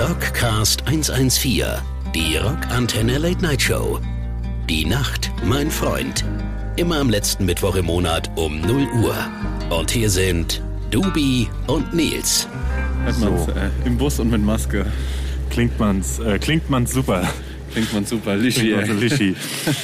Rockcast 114, die Rockantenne Late Night Show. Die Nacht, mein Freund. Immer am letzten Mittwoch im Monat um 0 Uhr. Und hier sind Dubi und Nils. Hört man's, So. äh, Im Bus und mit Maske. Klingt man's, äh, klingt man's super. Klingt man super. Lischi, man so lischi.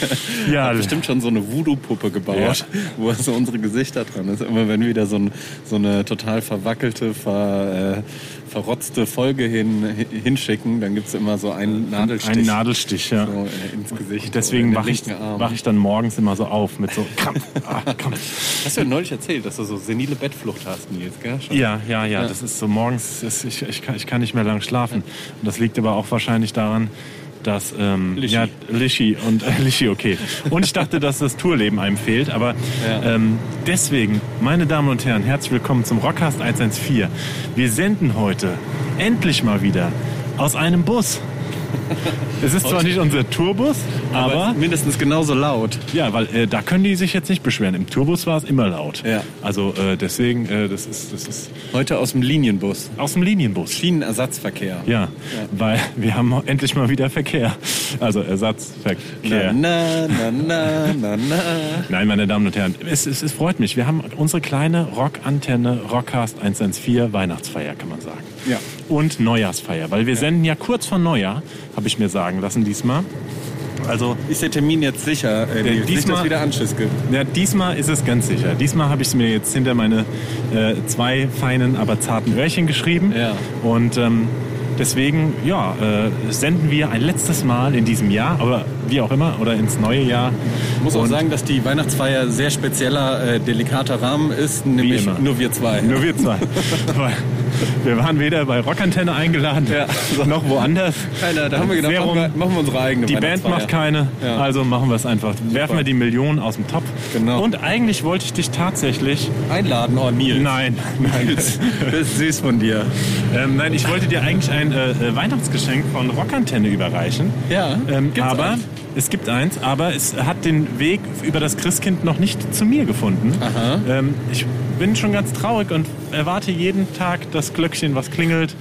ja, Hat bestimmt schon so eine Voodoo-Puppe gebaut, wo so unsere Gesichter dran ist. Immer wenn wir wieder so, ein, so eine total verwackelte, ver, äh, verrotzte Folge hin, hi- hinschicken, dann gibt's immer so einen Nadelstich ein Nadelstich, ja. so, äh, ins Gesicht. Deswegen oder wache in ich, wach ich dann morgens immer so auf mit so Krampf. Ah, Krampf. Hast du ja neulich erzählt, dass du so senile Bettflucht hast, Nils, gell? Schon. Ja, ja, ja, das ist so morgens, ist, ich, ich, kann, ich kann nicht mehr lang schlafen. Und das liegt aber auch wahrscheinlich daran, dass ähm, Lischi. ja Lischi und äh, Lischi okay. Und ich dachte, dass das Tourleben einem fehlt, aber Ja. ähm, deswegen, meine Damen und Herren, herzlich willkommen zum Rockcast 114. Wir senden heute endlich mal wieder aus einem Bus. Es ist zwar nicht unser Tourbus, aber mindestens genauso laut. ja, weil äh, da können die sich jetzt nicht beschweren. Im Tourbus war es immer laut. Ja. Also äh, deswegen, äh, das ist das ist Heute aus dem Linienbus. aus dem Linienbus. Schienenersatzverkehr. Ja, weil wir haben endlich mal wieder Verkehr. Also Ersatzverkehr. Na, na, na, na, na. Nein, meine Damen und Herren, es, es, es freut mich. Wir haben unsere kleine Rockantenne Rockcast 114 Weihnachtsfeier, kann man sagen. Ja. Und Neujahrsfeier, weil wir senden ja kurz vor Neujahr, habe ich mir sagen lassen diesmal. Also Ist der Termin jetzt sicher, äh, nicht, diesmal- dass wieder Anschiss gibt? Ja, diesmal ist es ganz sicher. Diesmal habe ich es mir jetzt hinter meine äh, zwei feinen, aber zarten Öhrchen geschrieben. Ja. Und ähm, deswegen, ja, äh, senden wir ein letztes Mal in diesem Jahr, aber wie auch immer, oder ins neue Jahr. Ich muss auch Und sagen, dass die Weihnachtsfeier sehr spezieller, äh, delikater Rahmen ist, nämlich nur wir zwei. Nur wir zwei. Wir waren weder bei Rockantenne eingeladen, Ja. noch woanders. Keiner, da haben wir gedacht, Sehr machen wir, machen wir unsere eigene Die Band macht keine, Ja. also machen wir es einfach. Werfen wir die Millionen aus dem Topf. Genau. Und eigentlich wollte ich dich tatsächlich. Einladen, oh Nils. Nein, nein. Das, ist süß von dir. Ähm, nein, ich wollte dir eigentlich ein äh, äh, Weihnachtsgeschenk von Rockantenne überreichen. Ja, Ähm, aber eins? Es gibt eins, aber es hat den Weg über das Christkind noch nicht zu mir gefunden. Ähm, ich bin schon ganz traurig und erwarte jeden Tag das Glöckchen, was klingelt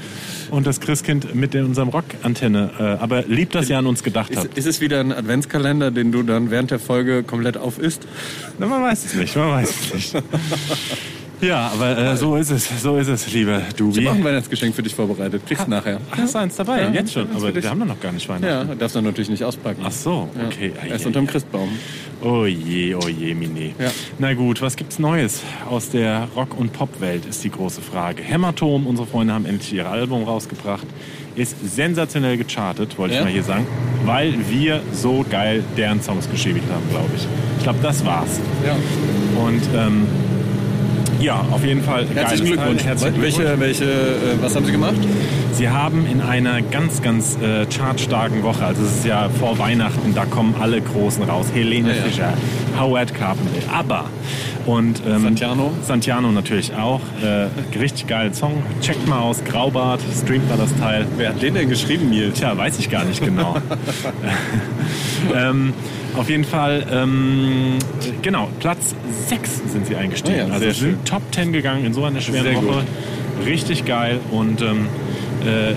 und das Christkind mit in unserem Rockantenne. Äh, aber lieb, dass ihr an uns gedacht Ist, habt. ist es wieder ein Adventskalender, den du dann während der Folge komplett auf isst? Na, man weiß es nicht, man weiß es nicht. ja, aber äh, so ist es, so ist es, lieber Ich Dubi. habe auch ein Weihnachtsgeschenk für dich vorbereitet. Kriegst du nachher. Ach, hast du eins dabei? Ja, Jetzt schon. Aber wir haben doch noch gar nicht Weihnachten. Ja, darfst du natürlich nicht auspacken. Ach so, Ja. okay. Ei, Erst unterm. Christbaum. Oh je, oh je, Mini. Ja. Na gut, was gibt's Neues aus der Rock- und Pop-Welt, ist die große Frage. Hämatom, unsere Freunde haben endlich ihr Album rausgebracht. Ist sensationell gechartet, wollte Ja? ich mal hier sagen, weil wir so geil deren Songs geschädigt haben, glaube ich. Ich glaube, das war's. Ja. Und ähm, ja, auf jeden Fall Herzlichen Glückwunsch. Herzlichen Glückwunsch. welche, welche, äh, was haben Sie gemacht? Sie haben in einer ganz, ganz äh, chartstarken Woche, also es ist ja vor Weihnachten, da kommen alle Großen raus. Helene Ja, ja. Fischer, Howard Carpenter, ABBA und ähm, Santiano. Santiano natürlich auch. Äh, richtig geilen Song. Checkt mal aus, Graubart, streamt mal das Teil. Wer hat den denn geschrieben, Nils? Tja, weiß ich gar nicht genau. ähm, auf jeden Fall, ähm, genau, Platz 6 sind sie eingestiegen. Ah ja, also sie sind schön. Top 10 gegangen in so einer schweren Sehr Woche. Richtig geil und ähm, äh,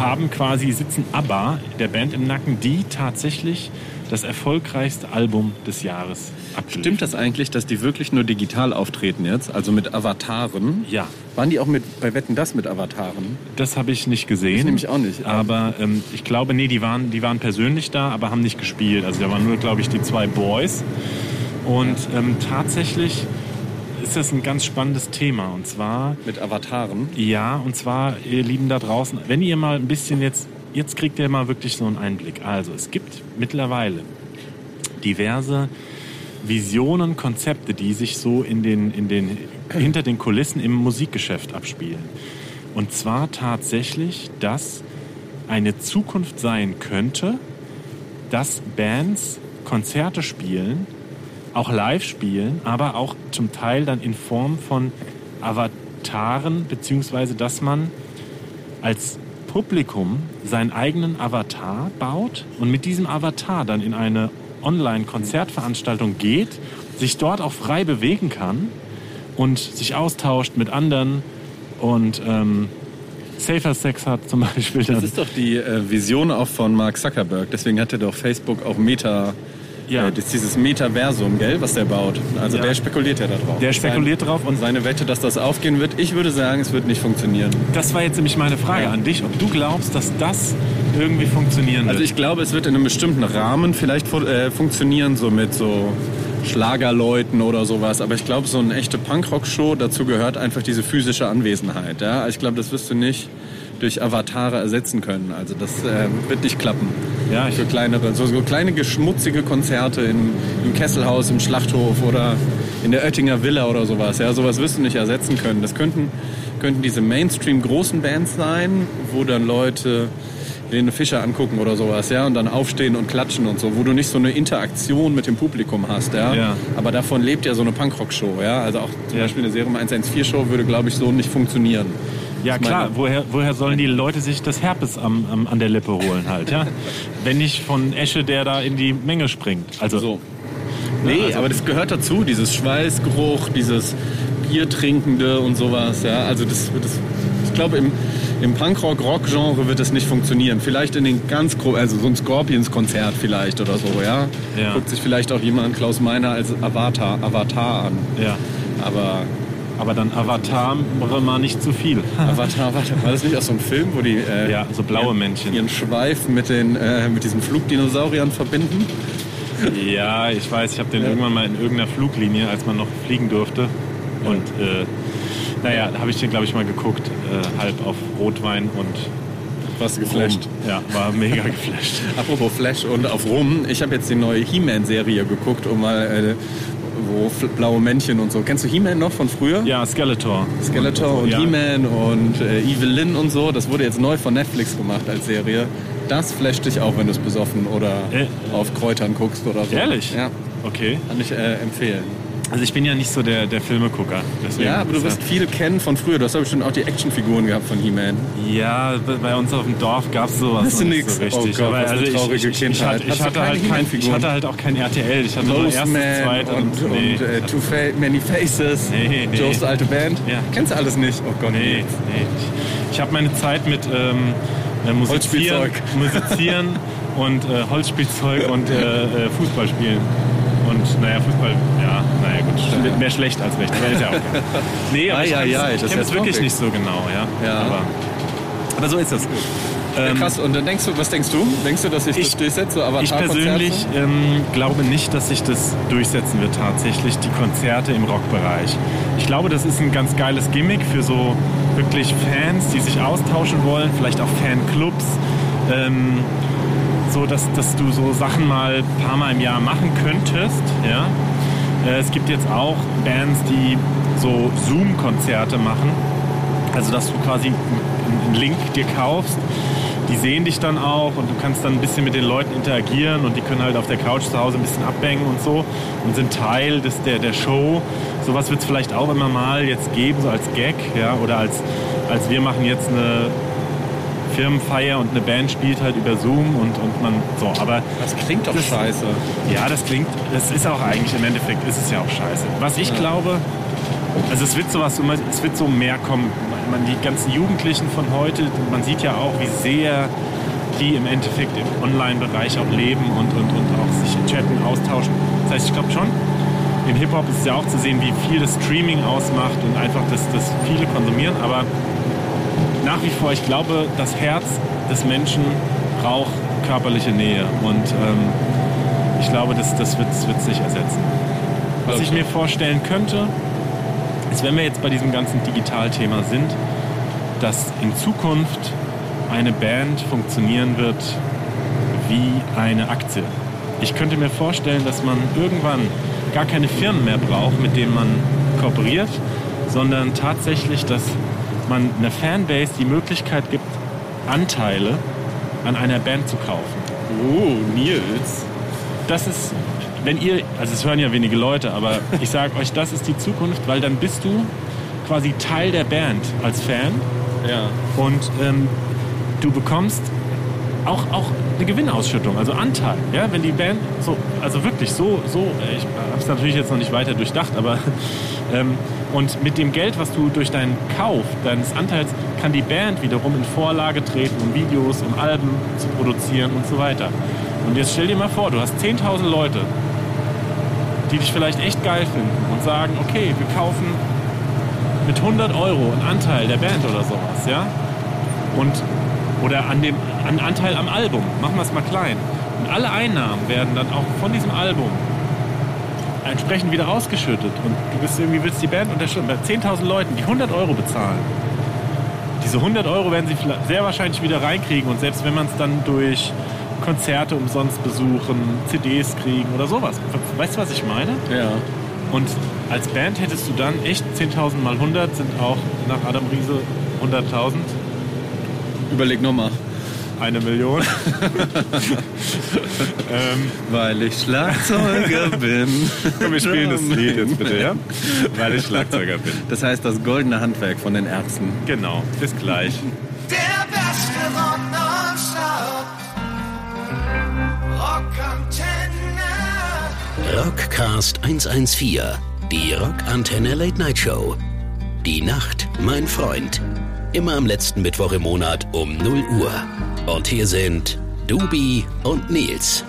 haben quasi, sitzen ABBA, der Band im Nacken, die tatsächlich das erfolgreichste Album des Jahres abgeliefert Stimmt das eigentlich, dass die wirklich nur digital auftreten jetzt? Also mit Avataren? Ja, Waren die auch mit bei Wetten das mit Avataren? das habe ich nicht gesehen. Ich nämlich auch nicht. Aber ähm, ich glaube, nee, die waren, die waren persönlich da, aber haben nicht gespielt. Also da waren nur, glaube ich, die zwei Boys. Und ähm, tatsächlich ist das ein ganz spannendes Thema. Und zwar, Mit Avataren? ja, und zwar, ihr Lieben da draußen, wenn ihr mal ein bisschen jetzt, jetzt kriegt ihr mal wirklich so einen Einblick. Also es gibt mittlerweile diverse Visionen, Konzepte, die sich so in den, in den, hinter den Kulissen im Musikgeschäft abspielen. Und zwar tatsächlich, dass eine Zukunft sein könnte, dass Bands Konzerte spielen, auch live spielen, aber auch zum Teil dann in Form von Avataren, beziehungsweise dass man als Publikum seinen eigenen Avatar baut und mit diesem Avatar dann in eine Online-Konzertveranstaltung geht, sich dort auch frei bewegen kann und sich austauscht mit anderen und ähm, Safer Sex hat zum Beispiel. Das ist doch die äh, Vision auch von Mark Zuckerberg. Deswegen hat er doch Facebook auch Meta Ja. Äh, das ist dieses Metaversum, gell, was der baut. Also Ja. der spekuliert ja darauf. Der spekuliert Sein- drauf und- seine Wette, dass das aufgehen wird. Ich würde sagen, es wird nicht funktionieren. Das war jetzt nämlich meine Frage Ja. an dich, ob du glaubst, dass das irgendwie funktionieren wird. Also ich glaube, es wird in einem bestimmten Rahmen vielleicht äh, funktionieren, so mit so Schlagerleuten oder sowas. Aber ich glaube, so eine echte Punkrock-Show, dazu gehört einfach diese physische Anwesenheit. Ja? Also Ich glaube, das wirst du nicht durch Avatare ersetzen können. Also das äh, wird nicht klappen. Ja, ich- Für kleinere, so, so kleine geschmutzige Konzerte im, im Kesselhaus, im Schlachthof oder in der Oettinger Villa oder sowas. Ja, sowas wirst du nicht ersetzen können. Das könnten, könnten diese Mainstream großen Bands sein, wo dann Leute Helene Fischer angucken oder sowas, ja, und dann aufstehen und klatschen und so, wo du nicht so eine Interaktion mit dem Publikum hast, ja. Ja. Aber davon lebt ja so eine Punkrock-Show, ja. Also auch zum Ja. Beispiel eine Serum 114-Show würde, glaube ich, so nicht funktionieren. Ja klar, woher, woher sollen die Leute sich das Herpes am, am, an der Lippe holen halt, ja? Wenn nicht von Esche, der da in die Menge springt. Also So. Nee, also- aber das gehört dazu, dieses Schweißgeruch, dieses Biertrinkende und sowas. Ja, also das, das ich glaube im, im Punkrock-Rock-Genre wird das nicht funktionieren. Vielleicht in den ganz großen, also so ein Scorpions-Konzert vielleicht oder so, ja? Ja. Guckt sich vielleicht auch jemand Klaus Meiner als Avatar, Avatar an. ja. Aber Aber dann Avatar mal nicht zu viel. Avatar, war das nicht auch so ein Film, wo die äh, Ja, so blaue ihren, Männchen. ihren Schweif mit, den, äh, mit diesen Flugdinosauriern verbinden? Ja, ich weiß, ich habe den irgendwann mal in irgendeiner Fluglinie, als man noch fliegen durfte. Und äh, naja, da habe ich den, glaube ich, mal geguckt, äh, halb auf Rotwein und Was geflasht. Rum. Ja, war mega geflasht. Apropos Flash und auf Rum, ich habe jetzt die neue He-Man-Serie geguckt, um mal, fl- blaue Männchen und so. Kennst du He-Man noch von früher? Ja, Skeletor. Skeletor und ja. He-Man und äh, Evelyn und so. Das wurde jetzt neu von Netflix gemacht als Serie. Das flasht dich auch, wenn du es besoffen oder Äh. auf Kräutern guckst oder so. Ehrlich? Ja, Okay. kann ich äh, empfehlen. Also ich bin ja nicht so der, der Filmegucker. Ja, aber du ist wirst viel kennen von früher. Du hast doch bestimmt auch die Actionfiguren gehabt von He-Man. Ja, bei- uns auf dem Dorf gab es sowas Hast du noch nicht nix? so richtig. Oh Gott, Aber also ich, traurige ich, ich, Kindheit. hatte, ich, Hast du hatte halt kein, ich hatte halt auch kein RTL. Ich hatte nur erstes, Postman zweites und, und, nee, äh, Two Fa Many Faces, Nee, nee. Joes alte Band. Ja. Kennst du alles nicht? Oh Gott, Nee, nee. Ich, ich habe meine Zeit mit ähm, äh, Musizieren. Musizieren und äh, Holzspielzeug und äh, äh, Fußball spielen. Und naja, Fußball, ja, naja gut, mit mehr schlecht als recht. Aber ist ja auch geil. Nee, aber Ei, ich kenn's- ei, ich das kenne ist es ja wirklich nicht so genau, ja. Ja. Aber, aber so ist es. Ja, Ähm, krass. Und dann denkst du, was denkst du? Denkst du, dass sich Ich- das durchsetzt, so Ich persönlich ähm, glaube nicht, dass sich das durchsetzen wird tatsächlich, die Konzerte im Rockbereich. Ich glaube, das ist ein ganz geiles Gimmick für so wirklich Fans, die sich austauschen wollen, vielleicht auch Fanclubs. Ähm, so, dass, dass du so Sachen mal ein paar Mal im Jahr machen könntest. Ja? Äh, es gibt jetzt auch Bands, die so Zoom-Konzerte machen. Also, dass du quasi einen Link dir kaufst. Die sehen dich dann auch und du kannst dann ein bisschen mit den Leuten interagieren und die können halt auf der Couch zu Hause ein bisschen abhängen und so und sind Teil des, der, der Show. Sowas wird es vielleicht auch immer mal jetzt geben, so als Gag, ja, oder als, als wir machen jetzt eine Firmenfeier und eine Band spielt halt über Zoom und, und man so. Aber Das klingt doch Das- scheiße. ja, das klingt, das ist auch eigentlich im Endeffekt, ist es ja auch scheiße. Was ich glaube, also es wird sowas, es wird so mehr kommen. Man, die ganzen Jugendlichen von heute, man sieht ja auch, wie sehr die im Endeffekt im Online-Bereich auch leben und, und, und auch sich chatten, austauschen. Das heißt, ich glaube schon, im Hip-Hop ist es ja auch zu sehen, wie viel das Streaming ausmacht und einfach das, das viele konsumieren. Aber nach wie vor, ich glaube, das Herz des Menschen braucht körperliche Nähe. Und ähm, ich glaube, das, das wird es nicht ersetzen. Was ich mir vorstellen könnte, ist, wenn wir jetzt bei diesem ganzen Digitalthema sind, dass in Zukunft eine Band funktionieren wird wie eine Aktie. Ich könnte mir vorstellen, dass man irgendwann gar keine Firmen mehr braucht, mit denen man kooperiert, sondern tatsächlich, dass man einer Fanbase die Möglichkeit gibt, Anteile an einer Band zu kaufen. Oh, Nils. Das ist, wenn ihr, also es hören ja wenige Leute, aber ich sage euch, das ist die Zukunft, weil dann bist du quasi Teil der Band als Fan Ja. und ähm, du bekommst auch, auch eine Gewinnausschüttung, also Anteil. Ja, wenn die Band so, also wirklich so, so, ich habe es natürlich jetzt noch nicht weiter durchdacht, aber ähm, Und mit dem Geld, was du durch deinen Kauf deines Anteils, kann die Band wiederum in Vorlage treten, um Videos, um Alben zu produzieren und so weiter. Und jetzt stell dir mal vor, du hast 10.000 Leute, die dich vielleicht echt geil finden und sagen, okay, wir kaufen mit 100 Euro einen Anteil der Band oder sowas, ja? Und, oder an dem an Anteil am Album, machen wir es mal klein. Und alle Einnahmen werden dann auch von diesem Album entsprechend wieder ausgeschüttet. Und du bist irgendwie, willst die Band unterstützen. Bei 10.000 Leuten, die 100 Euro bezahlen. Diese 100 Euro werden sie sehr wahrscheinlich wieder reinkriegen. Und selbst wenn man es dann durch Konzerte umsonst besuchen, CDs kriegen oder sowas. Weißt du, was ich meine? Ja. Und als Band hättest du dann echt 10.000 mal 100 sind auch nach Adam Riese 100.000. Überleg nochmal. Eine Million. ähm, Weil ich Schlagzeuger bin. Komm, wir spielen das Lied jetzt bitte, ja? Weil ich Schlagzeuger bin. Das heißt das goldene Handwerk von den Ärzten. Genau, bis gleich. Der beste Rock nonstop. Rockantenne. Rockcast 114. Die Rockantenne Late Night Show. Die Nacht, mein Freund. Immer am letzten Mittwoch im Monat um 0 Uhr. Und hier sind Dubi und Nils.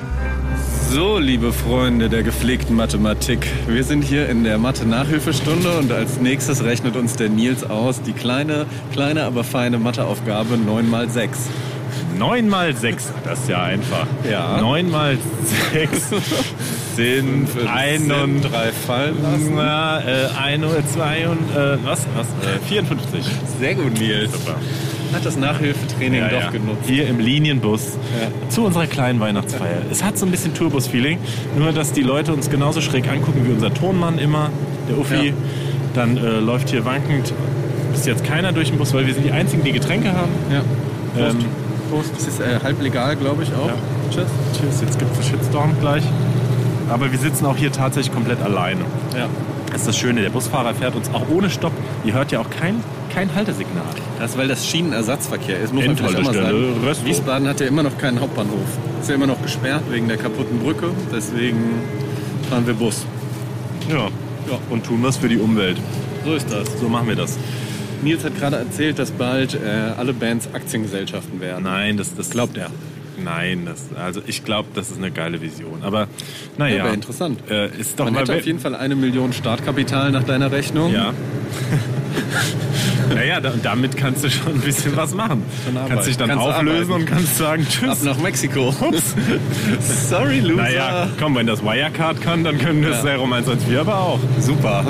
So, liebe Freunde der gepflegten Mathematik, wir sind hier in der Mathe-Nachhilfestunde und als nächstes rechnet uns der Nils aus die kleine, kleine, aber feine Matheaufgabe 9 mal 6. 9 mal 6, das ist ja einfach. Ja. 9 mal 6 sind ein und drei fallen lassen. Na, äh, ein oder zwei und äh, was? was? Äh, 54. Sehr gut, Nils. Super. Hat das Nachhilfetraining Ja, doch ja. genutzt. Hier im Linienbus Ja. zu unserer kleinen Weihnachtsfeier. Es hat so ein bisschen Tourbus-Feeling, nur dass die Leute uns genauso schräg angucken wie unser Tonmann immer, der Uffi. Dann äh, läuft hier wankend bis jetzt keiner durch den Bus, weil wir sind die einzigen, die Getränke haben. Ja. Prost. Ähm, Prost. Das ist äh, halb legal, glaube ich auch. Tschüss. Tschüss, jetzt gibt es einen Shitstorm gleich. Aber wir sitzen auch hier tatsächlich komplett alleine. Ja. Das ist das Schöne, der Busfahrer fährt uns auch ohne Stopp. Ihr hört ja auch kein, kein Haltesignal. Das ist, weil das Schienenersatzverkehr ist, muss man Endhaltestelle, sagen. Rösthof. Wiesbaden hat ja immer noch keinen Hauptbahnhof. Ist ja immer noch gesperrt wegen der kaputten Brücke. Deswegen fahren wir Bus. Ja. Ja. Und tun was für die Umwelt. So ist das. So machen wir das. Nils hat gerade erzählt, dass bald äh, alle Bands Aktiengesellschaften werden. Nein, das, das Glaubt er. Nein, das, also ich glaube, das ist eine geile Vision. Aber naja, Ja, wäre interessant. Äh, ist doch Man mal hätte auf jeden Fall eine Million Startkapital nach deiner Rechnung. Ja. naja, da, damit kannst du schon ein bisschen was machen. Kannst dich dann Kannst auflösen und kannst sagen Ab Tschüss. nach Mexiko. Ups. Sorry, Loser. Naja, komm, wenn das Wirecard kann, dann können das Ja. Serum 114 aber auch. Super.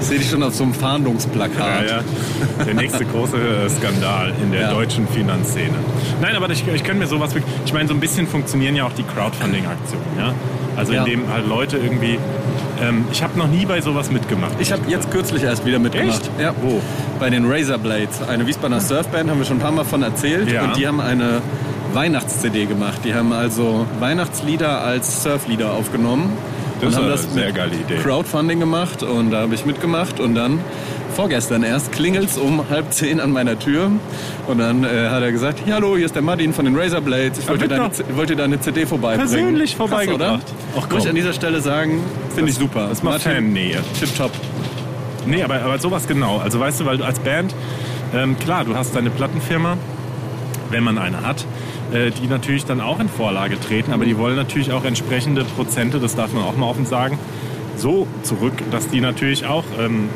Sehe dich schon auf so einem Fahndungsplakat. Ja, ja. Der nächste große Skandal in der Ja. deutschen Finanzszene. Nein, aber ich, ich könnte mir sowas. Ich meine, so ein bisschen funktionieren ja auch die Crowdfunding-Aktionen. Ja? Also Ja. indem halt Leute irgendwie. Ähm, ich habe noch nie bei sowas mitgemacht. Ich habe jetzt kürzlich erst wieder mitgemacht. Echt? Ja. Wo? Bei den Razorblades. Eine Wiesbadener Surfband, haben wir schon ein paar Mal von erzählt. Ja. Und die haben eine Weihnachts-CD gemacht. Die haben also Weihnachtslieder als Surflieder aufgenommen. Das und ist haben eine das sehr mit geile Idee. Crowdfunding gemacht und da habe ich mitgemacht und dann vorgestern erst klingelt's um halb zehn an meiner Tür und dann äh, hat er gesagt, hallo, hier ist der Martin von den Razorblades, ich wollte, deine, wollte deine CD vorbeibringen. Persönlich Krass, vorbeigebracht. oder? Ach. Muss ich an dieser Stelle sagen, finde ich super. Das macht Fannähe. Tipptopp. Nee, aber, aber sowas genau. Also weißt du, weil du als Band, ähm, klar, du hast deine Plattenfirma, wenn man eine hat, äh, die natürlich dann auch in Vorlage treten, aber die wollen natürlich auch entsprechende Prozente, das darf man auch mal offen sagen, so zurück, dass die natürlich auch ähm,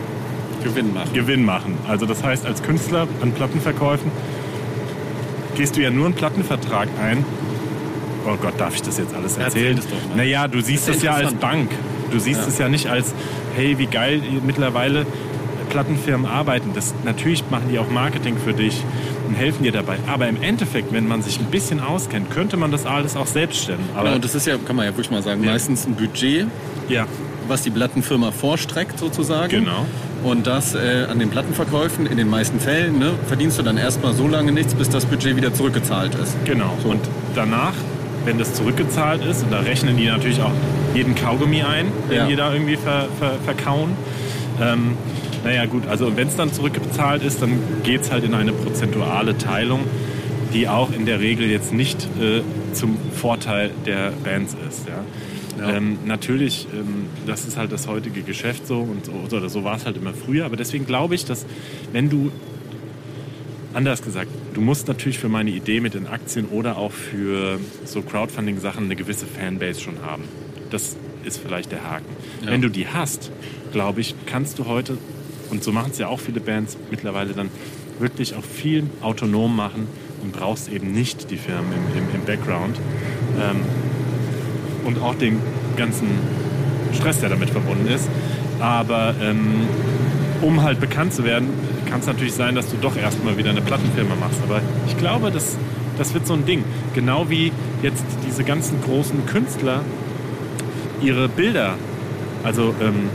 Gewinn machen. Gewinn machen. Also das heißt, als Künstler an Plattenverkäufen gehst du ja nur einen Plattenvertrag ein. Oh Gott, darf ich das jetzt alles erzählen? Erzähl es doch mal. Naja, du siehst es ja als. Bank. Du siehst Ja. es ja nicht als, hey, wie geil mittlerweile Plattenfirmen arbeiten. Das, natürlich machen die auch Marketing für dich und helfen dir dabei. Aber im Endeffekt, wenn man sich ein bisschen auskennt, könnte man das alles auch selbst stellen. Aber Genau, und das ist ja, kann man ja wirklich mal sagen, Ja. meistens ein Budget, ja, was die Plattenfirma vorstreckt sozusagen. Genau. Und das äh, an den Plattenverkäufen, in den meisten Fällen, ne, verdienst du dann erstmal so lange nichts, bis das Budget wieder zurückgezahlt ist. Genau. Und danach, wenn das zurückgezahlt ist, und da rechnen die natürlich auch jeden Kaugummi ein, den Ja. die da irgendwie ver, ver, verkauen. Ähm, naja gut, also wenn es dann zurückgezahlt ist, dann geht es halt in eine prozentuale Teilung, die auch in der Regel jetzt nicht äh, zum Vorteil der Bands ist. Ja? Ja. Ähm, natürlich, ähm, das ist halt das heutige Geschäft so und so, oder so war es halt immer früher. Aber deswegen glaube ich, dass wenn du, anders gesagt, du musst natürlich für meine Idee mit den Aktien oder auch für so Crowdfunding-Sachen eine gewisse Fanbase schon haben. Das ist vielleicht der Haken. Ja. Wenn du die hast, glaube ich, kannst du heute, und so machen es ja auch viele Bands mittlerweile dann, wirklich auch viel autonom machen und brauchst eben nicht die Firmen im, im, im Background. Ähm, und auch den ganzen Stress, der damit verbunden ist. Aber ähm, um halt bekannt zu werden, kann es natürlich sein, dass du doch erstmal wieder eine Plattenfirma machst. Aber ich glaube, das, das wird so ein Ding. Genau wie jetzt diese ganzen großen Künstler ihre Bilder, also ähm,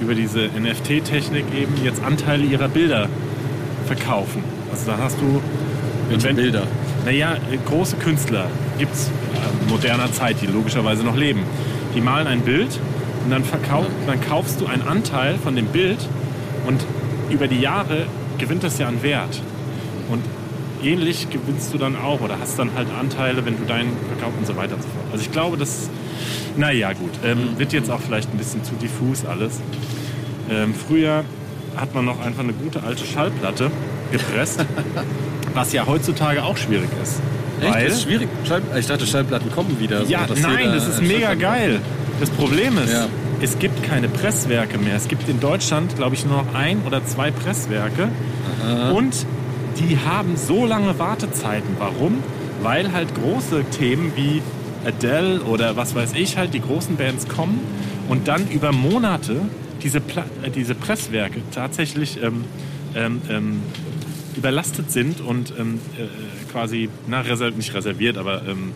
über diese NFT-Technik eben jetzt Anteile ihrer Bilder verkaufen. Also da hast du Welche wenn- Bilder? naja, große Künstler gibt es äh, moderner Zeit, die logischerweise noch leben. Die malen ein Bild und dann, verkauf, dann kaufst du einen Anteil von dem Bild und über die Jahre gewinnt das ja an Wert. Und ähnlich gewinnst du dann auch oder hast dann halt Anteile, wenn du deinen verkaufst und so weiter und so fort. Also ich glaube, das, naja gut, ähm, wird jetzt auch vielleicht ein bisschen zu diffus alles. Ähm, früher hat man noch einfach eine gute alte Schallplatte gepresst, was ja heutzutage auch schwierig ist. Echt? Weil, Das ist schwierig. Schall ich dachte, Schallplatten kommen wieder. ja, nein, das ist mega geil. Das Problem ist, Ja. Es gibt keine Presswerke mehr. Es gibt in Deutschland, glaube ich, nur noch ein oder zwei Presswerke. Und die haben so lange Wartezeiten. Warum? Weil halt große Themen wie Adele oder was weiß ich halt, die großen Bands kommen und dann über Monate diese, Pla äh, diese Presswerke tatsächlich ähm, ähm, ähm, überlastet sind und ähm, äh, quasi, na, reser nicht reserviert, aber ähm,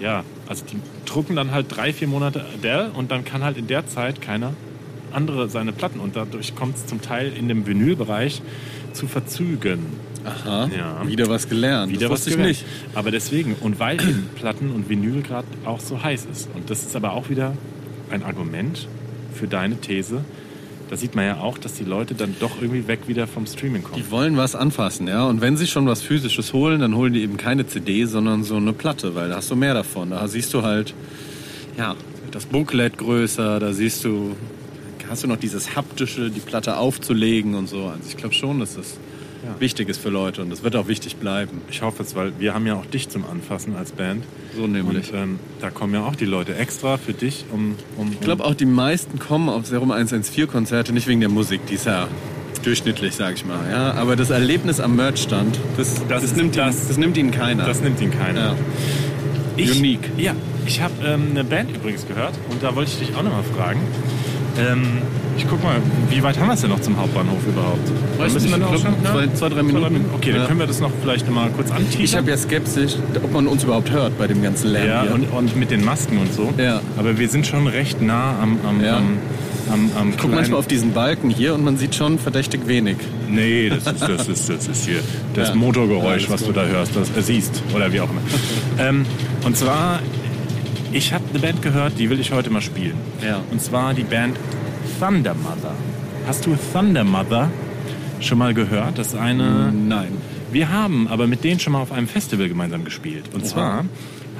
ja, also die drucken dann halt drei, vier Monate Adele und dann kann halt in der Zeit keiner andere seine Platten und dadurch kommt es zum Teil in dem Vinylbereich zu Verzügen. Aha, Ja. wieder was gelernt. Wieder das was ich gelernt. nicht. Aber deswegen, und weil eben Platten und Vinyl gerade auch so heiß ist. Und das ist aber auch wieder ein Argument für deine These. Da sieht man ja auch, dass die Leute dann doch irgendwie weg wieder vom Streaming kommen. Die wollen was anfassen, ja. Und wenn sie schon was Physisches holen, dann holen die eben keine CD, sondern so eine Platte, weil da hast du mehr davon. Da siehst du halt, ja, das Booklet größer, da siehst du, hast du noch dieses haptische, die Platte aufzulegen und so. Also ich glaube schon, dass das Ja. wichtig ist für Leute und das wird auch wichtig bleiben. Ich hoffe es, weil wir haben ja auch dich zum Anfassen als Band. So nämlich. Und ähm, da kommen ja auch die Leute extra für dich, um... um Ich glaube auch, die meisten kommen auf Serum 114-Konzerte nicht wegen der Musik, die ist ja durchschnittlich, sag ich mal. Ja, aber das Erlebnis am Merchstand, das, das, ist- nimmt, das- ihn, das nimmt ihnen keiner. Das nimmt ihn keiner. ja. Ich, Unique. Ja, ich habe ähm, eine Band übrigens gehört und da wollte ich dich auch nochmal fragen. Ähm, ich guck mal, wie weit haben wir es denn noch zum Hauptbahnhof überhaupt? Weiß Müssen nicht, wir noch glaub, schon? zwei- zwei, drei Minuten. Okay, Ja. dann können wir das noch vielleicht mal kurz anteasern. Ich habe ja skeptisch, ob man uns überhaupt hört bei dem ganzen Lärm ja, hier. und, und mit den Masken und so. Ja. Aber wir sind schon recht nah am, am, Ja. am, am, am ich gucke manchmal auf diesen Balken hier und man sieht schon verdächtig wenig. Nee, das ist, das ist, das ist hier das Ja. Motorgeräusch, was ist du da hörst, das äh, siehst oder wie auch immer. ähm, und zwar, ich habe eine Band gehört, die will ich heute mal spielen. Ja. Und zwar die Band Thunder Mother. Hast du Thunder Mother schon mal gehört? Das ist eine. Nein. Wir haben aber mit denen schon mal auf einem Festival gemeinsam gespielt. Und zwar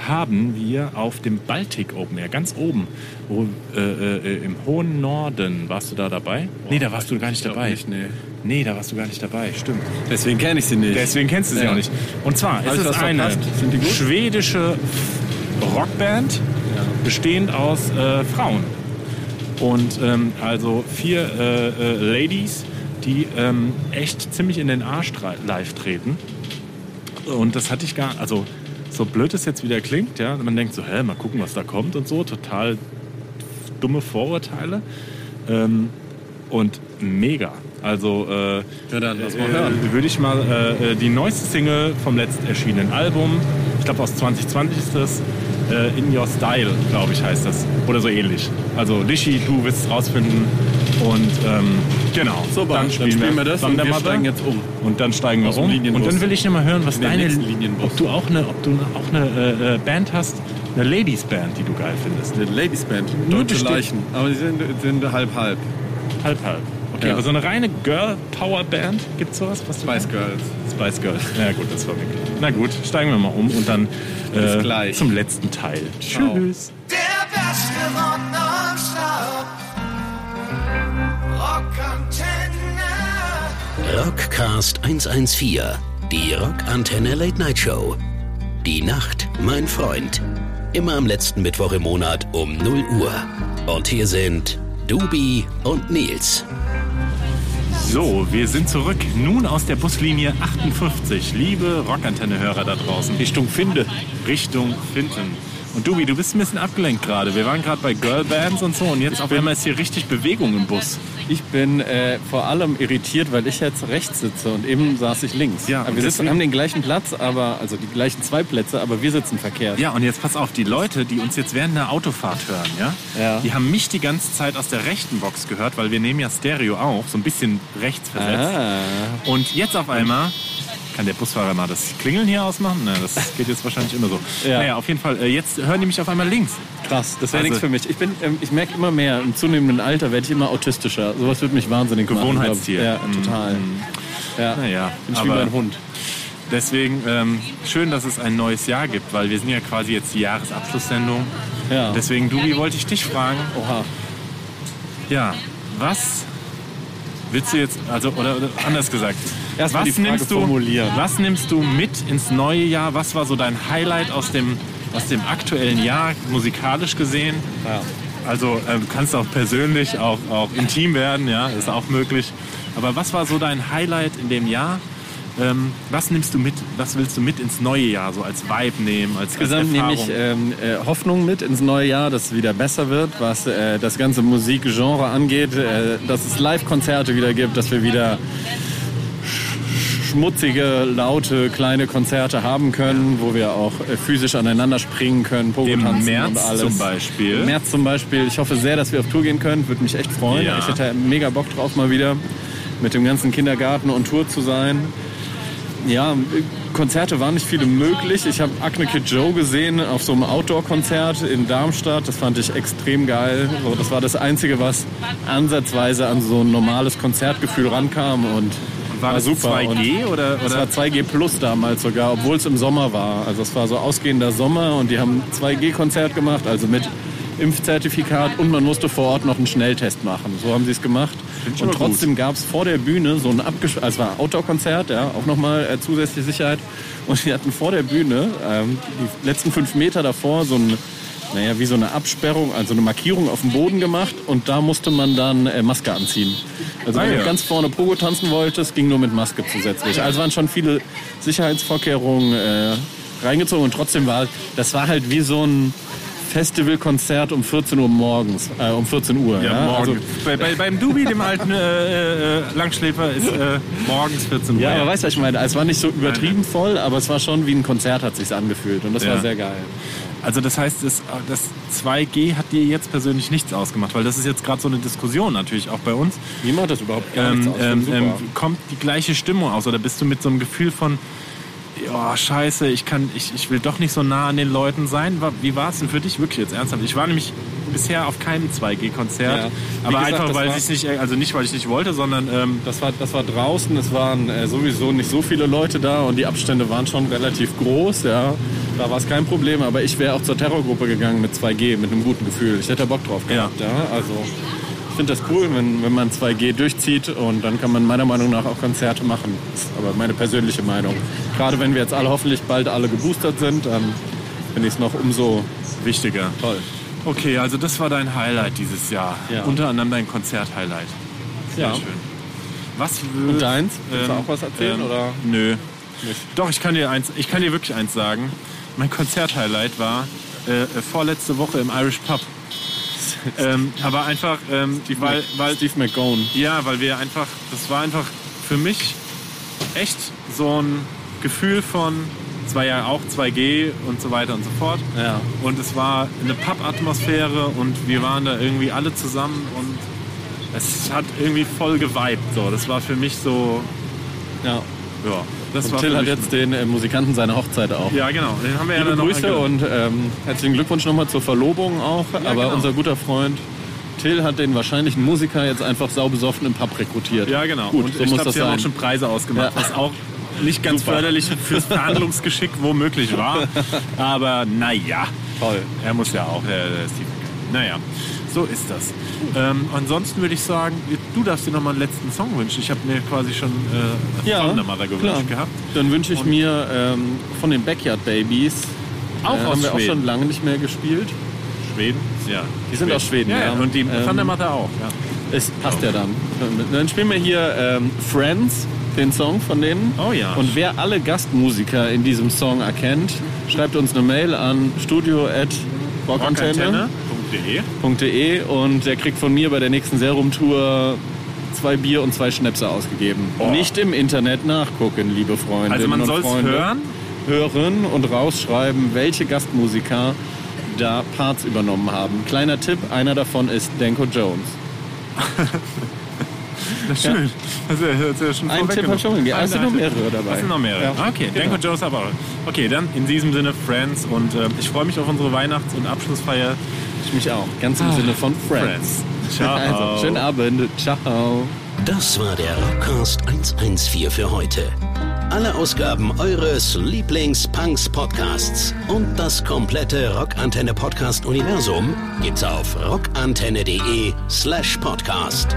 haben wir auf dem Baltic Open Air, ganz oben, wo, äh, äh, im hohen Norden, warst du da dabei? nee, da warst du gar nicht dabei. nicht, nee. Nee, da warst du gar nicht dabei, stimmt. Deswegen kenne ich sie nicht. Deswegen kennst du sie Ja. auch nicht. Und zwar Hab ist es eine schwedische Rockband, bestehend aus äh, Frauen. Und ähm, also vier äh, äh, Ladies, die ähm, echt ziemlich in den Arsch live treten. Und das hatte ich gar, also so blöd es jetzt wieder klingt, ja, man denkt so, hä, mal gucken, was da kommt und so, total dumme Vorurteile. Ähm, und mega. Also äh, Ja, dann äh, würde ich mal äh, äh, die neueste Single vom letzt erschienenen Album, ich glaube aus 2020 ist das, äh, In Your Style, glaube ich, heißt das. Oder so ähnlich. Also Lishi, du wirst es rausfinden. Und ähm, genau, So, dann spielen wir das und wir steigen jetzt um. Und dann steigen wir um. Und dann will ich noch mal hören, was deine, ob du auch eine, ob du auch eine äh, äh, Band hast, eine Ladies Band, die du geil findest. Eine Ladies Band, Deutsche Leichen. Aber die sind, sind halb halb. Halb halb. Okay, Ja. aber so eine reine Girl Power Band, gibt's sowas? Was Spice Girls. Spice Girls. Ja gut, das war mir klar. Na gut, steigen wir mal um und dann äh, gleich. zum letzten Teil. Ciao. Tschüss. Der beste Rock. Rockcast 114, die Rockantenne Late Night Show. Die Nacht, mein Freund. Immer am letzten Mittwoch im Monat um 0 Uhr. Und hier sind Dubi und Nils. So, wir sind zurück. Nun aus der Buslinie 58. Liebe Rockantenne-Hörer da draußen. Richtung Finde. Richtung Finden. Und Dubi, du bist ein bisschen abgelenkt gerade. Wir waren gerade bei Girlbands und so und jetzt auf einmal ist hier richtig Bewegung im Bus. Ich bin äh, vor allem irritiert, weil ich jetzt rechts sitze und eben saß ich links. Ja, aber wir sitzen, haben den gleichen Platz, aber also die gleichen zwei Plätze, aber wir sitzen verkehrt. Ja, und jetzt pass auf, die Leute, die uns jetzt während der Autofahrt hören, ja, Ja. die haben mich die ganze Zeit aus der rechten Box gehört, weil wir nehmen ja Stereo auf, so ein bisschen rechts versetzt. Ah, Und jetzt auf einmal kann der Busfahrer mal das Klingeln hier ausmachen? Na, das geht jetzt wahrscheinlich immer so. Ja. Naja, auf jeden Fall, äh, jetzt hören die mich auf einmal links. krass, das wäre Also- nichts für mich. Ich, bin, ähm, ich merke immer mehr, im zunehmenden Alter werde ich immer autistischer. Sowas wird mich wahnsinnig machen. Gewohnheitstier. Ja, Mhm. total. Ja, Naja, bin ich wie mein Hund. deswegen ähm, schön, dass es ein neues Jahr gibt, weil wir sind ja quasi jetzt die Jahresabschlusssendung. Ja. Deswegen, Dubi, wollte ich dich fragen, Oha. ja, was willst du jetzt, also, oder, oder anders gesagt, Erst mal was die Frage nimmst du, formulieren. was nimmst du mit ins neue Jahr? Was war so dein Highlight aus dem, aus dem aktuellen Jahr, musikalisch gesehen? Ja. Also äh, du kannst auch persönlich, auch, auch intim werden, ja, ist auch möglich. Aber was war so dein Highlight in dem Jahr? Ähm, was nimmst du mit, was willst du mit ins neue Jahr, so als Vibe nehmen, als, Insgesamt nehme ich ähm, äh, Hoffnung mit ins neue Jahr, dass es wieder besser wird, was äh, das ganze Musikgenre angeht, äh, dass es Live-Konzerte wieder gibt, dass wir wieder schmutzige, laute, kleine Konzerte haben können, wo wir auch äh, physisch aneinander springen können, Pogo Im tanzen März und alles. zum Beispiel. Im März zum Beispiel. Ich hoffe sehr, dass wir auf Tour gehen können. Würde mich echt freuen. Ja. Ich hätte mega Bock drauf, mal wieder mit dem ganzen Kindergarten on Tour zu sein. Ja, Konzerte waren nicht viele möglich. Ich habe Acne Kid Joe gesehen auf so einem Outdoor-Konzert in Darmstadt. Das fand ich extrem geil. So, das war das Einzige, was ansatzweise an so ein normales Konzertgefühl rankam. Und war das super. 2G Und oder, das oder? war 2G Plus damals sogar, obwohl es im Sommer war. Also es war so ausgehender Sommer und die haben 2G-Konzert gemacht, also mit Impfzertifikat und man musste vor Ort noch einen Schnelltest machen. So haben sie es gemacht. Und trotzdem gab es vor der Bühne so ein abgesch also es war ein Outdoor-Konzert, ja, auch nochmal äh, zusätzliche Sicherheit. Und die hatten vor der Bühne, ähm, die letzten fünf Meter davor, so ein naja, wie so eine Absperrung, also eine Markierung auf dem Boden gemacht und da musste man dann äh, Maske anziehen. Also Ah, wenn ja. du ganz vorne Pogo tanzen wolltest, ging nur mit Maske zusätzlich. Also waren schon viele Sicherheitsvorkehrungen äh, reingezogen und trotzdem war das war halt wie so ein Festivalkonzert um 14 Uhr morgens, äh, um 14 Uhr. Ja, morgen. Also, bei, bei, beim Dubi, dem alten äh, äh, Langschläfer, ist äh, morgens 14 Uhr. ja, aber weißt du, was ich meine? Es war nicht so übertrieben voll, aber es war schon wie ein Konzert, hat sich angefühlt und das Ja. war sehr geil. Also das heißt, das, das 2G hat dir jetzt persönlich nichts ausgemacht, weil das ist jetzt gerade so eine Diskussion natürlich auch bei uns. Wie macht das überhaupt gar Ähm, nichts aus? ähm, ähm, kommt die gleiche Stimmung aus oder bist du mit so einem Gefühl von, ja, scheiße, ich, kann, ich, ich will doch nicht so nah an den Leuten sein? Wie war es denn für dich wirklich jetzt ernsthaft? Ich war nämlich bisher auf keinem 2G-Konzert, Ja. Aber gesagt, einfach, weil ich nicht, also nicht, weil ich nicht wollte, sondern ähm, Das war, das war draußen, es waren äh, sowieso nicht so viele Leute da und die Abstände waren schon relativ groß. Ja. Da war es kein Problem, aber ich wäre auch zur Terrorgruppe gegangen mit 2G, mit einem guten Gefühl. Ich hätte da Bock drauf gehabt. Ja. Also ich finde das cool, wenn, wenn man 2G durchzieht und dann kann man meiner Meinung nach auch Konzerte machen. Das ist aber meine persönliche Meinung. Gerade wenn wir jetzt alle hoffentlich bald alle geboostert sind, dann finde ich es noch umso wichtiger. toll. Okay, also das war dein Highlight dieses Jahr. Ja. Unter anderem dein Konzert-Highlight. Sehr Ja. schön. Was Und deins? Willst du ähm, auch was erzählen? ähm, oder? Nö. Nicht? Doch, ich kann dir eins, ich kann dir wirklich eins sagen. Mein Konzert-Highlight war äh, vorletzte Woche im Irish Pub. Ähm, aber einfach, ähm, weil, weil, Steve McGowan. ja, weil wir einfach, das war einfach für mich echt so ein Gefühl von, es war ja auch 2G und so weiter und so fort. Ja. Und es war eine Pub-Atmosphäre und wir waren da irgendwie alle zusammen und es hat irgendwie voll geweibt. So. Das war für mich so, ja. Ja, das Und war Till hat jetzt den äh, Musikanten seine Hochzeit auch. Ja, genau. Den haben wir ja Liebe dann noch Grüße eingeladen. und ähm, herzlichen Glückwunsch nochmal zur Verlobung auch. Aber genau. unser guter Freund Till hat den wahrscheinlichen Musiker jetzt einfach saubesoffen im Pub rekrutiert. Ja, genau. Gut, und so ich muss glaube, das sie haben auch schon Preise ausgemacht, Ja. was auch nicht ganz Super. förderlich fürs Verhandlungsgeschick womöglich war. Aber naja, Toll. er muss ja auch, der, der Steve. Naja, so ist das. Ähm, ansonsten würde ich sagen, du darfst dir noch mal einen letzten Song wünschen. Ich habe mir quasi schon äh, Ja, Thunder Mother gewünscht klar. gehabt. Dann wünsche ich mir ähm, von den Backyard Babies. Auch äh, aus haben wir auch Schweden. schon lange nicht mehr gespielt. Schweden? Ja. Die sind aus Schweden, ja. ja. Und die Ähm, Thunder Mother auch. Ja. Es passt ja dann. Dann spielen wir hier ähm, Friends, den Song von denen. Oh ja. Und wer alle Gastmusiker in diesem Song erkennt, schreibt uns eine Mail an Rockantenne.de. und der kriegt von mir bei der nächsten Serum-Tour zwei Bier und zwei Schnäpse ausgegeben. Boah. Nicht im Internet nachgucken, liebe Freunde. Also man soll es hören. hören und rausschreiben, welche Gastmusiker da Parts übernommen haben. Kleiner Tipp, einer davon ist Danko Jones. Das ist schön. Ja- das ist ja schon Ein. Tipp hat schon gegeben. Ein- Es sind noch mehrere dabei. Es sind noch mehrere. Ja. Okay, Genau. Danko Jones aber auch. Okay, dann in diesem Sinne Friends und äh, ich freue mich auf unsere Weihnachts- und Abschlussfeier. Ich mich auch. Ganz im Sinne von Friends. Friends. Ciao. Also, schönen Abend. Ciao. Das war der Rockcast 114 für heute. Alle Ausgaben eures Lieblings-Punks-Podcasts und das komplette Rockantenne-Podcast-Universum gibt's auf rockantenne.de slash podcast.